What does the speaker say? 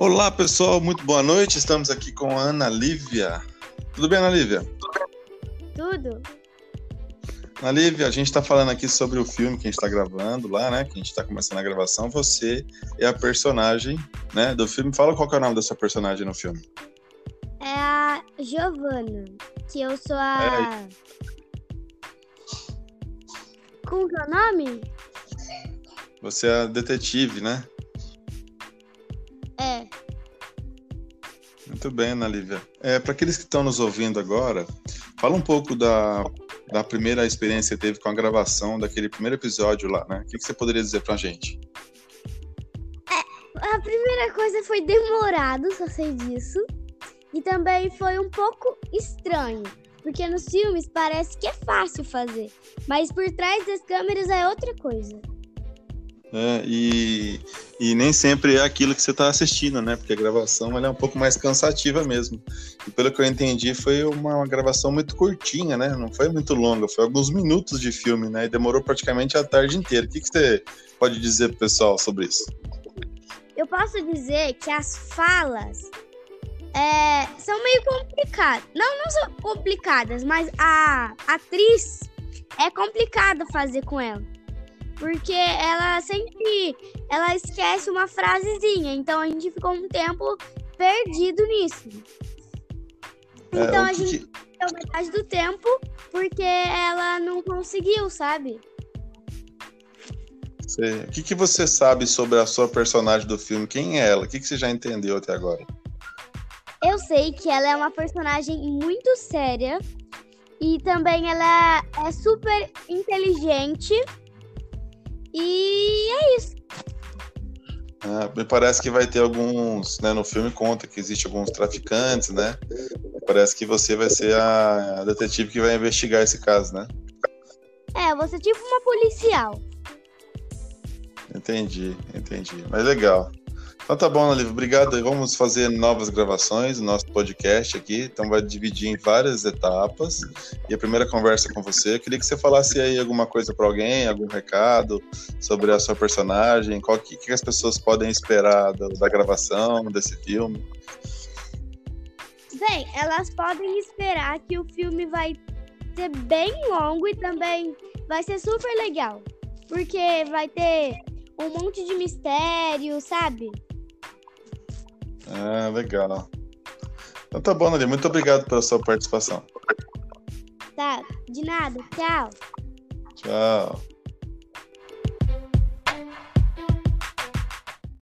Olá, pessoal, muito boa noite. Estamos aqui com a Ana Lívia. Tudo bem, Ana Lívia? Tudo? Ana Lívia, a gente está falando aqui sobre o filme que a gente está gravando lá, né? Que a gente está começando a gravação. Você é a personagem, né, do filme. Fala qual é o nome da sua personagem no filme. É a Giovanna, que eu sou a. É. Como que é o nome? Você é a detetive, né? É. Muito bem, Ana Lívia. É, Para aqueles que estão nos ouvindo agora, fala um pouco da, da primeira experiência que teve com a gravação daquele primeiro episódio lá, né? O que, que você poderia dizer pra gente? A primeira coisa foi demorado, só sei disso. E também foi um pouco estranho. Porque nos filmes parece que é fácil fazer. Mas por trás das câmeras é outra coisa. É, e, e nem sempre é aquilo que você está assistindo, né? Porque a gravação é um pouco mais cansativa mesmo. E pelo que eu entendi, foi uma gravação muito curtinha, né? Não foi muito longa, foi alguns minutos de filme, né? E demorou praticamente a tarde inteira. O que, que você pode dizer pro pessoal sobre isso? Eu posso dizer que as falas é, são meio complicadas. Não, não são complicadas, mas a atriz é complicado fazer com ela. Porque ela sempre ela esquece uma frasezinha, então a gente ficou um tempo perdido nisso. É, Então o a gente que- perdeu metade do tempo porque ela não conseguiu, sabe? Sei. O que, que você sabe sobre a sua personagem do filme? Quem é ela? O que, que você já entendeu até agora? Eu sei que ela é uma personagem muito séria e também ela é super inteligente. E é isso. Ah, me parece que vai ter alguns, né? No filme conta que existe alguns traficantes, né? Parece que você vai ser a detetive que vai investigar esse caso, né? É, você é tipo uma policial. Entendi, entendi. Mas legal. Então tá bom, Olivia. Obrigado. Vamos fazer novas gravações do nosso podcast aqui. Então vai dividir em várias etapas. E a primeira conversa com você, eu queria que você falasse aí alguma coisa para alguém, algum recado sobre a sua personagem, qual que, que as pessoas podem esperar da, da gravação desse filme. Bem, elas podem esperar que o filme vai ser bem longo e também vai ser super legal. Porque vai ter um monte de mistério, sabe? Ah, legal. Então tá bom, Olivia. Muito obrigado pela sua participação. Tá, de nada. Tchau. Tchau.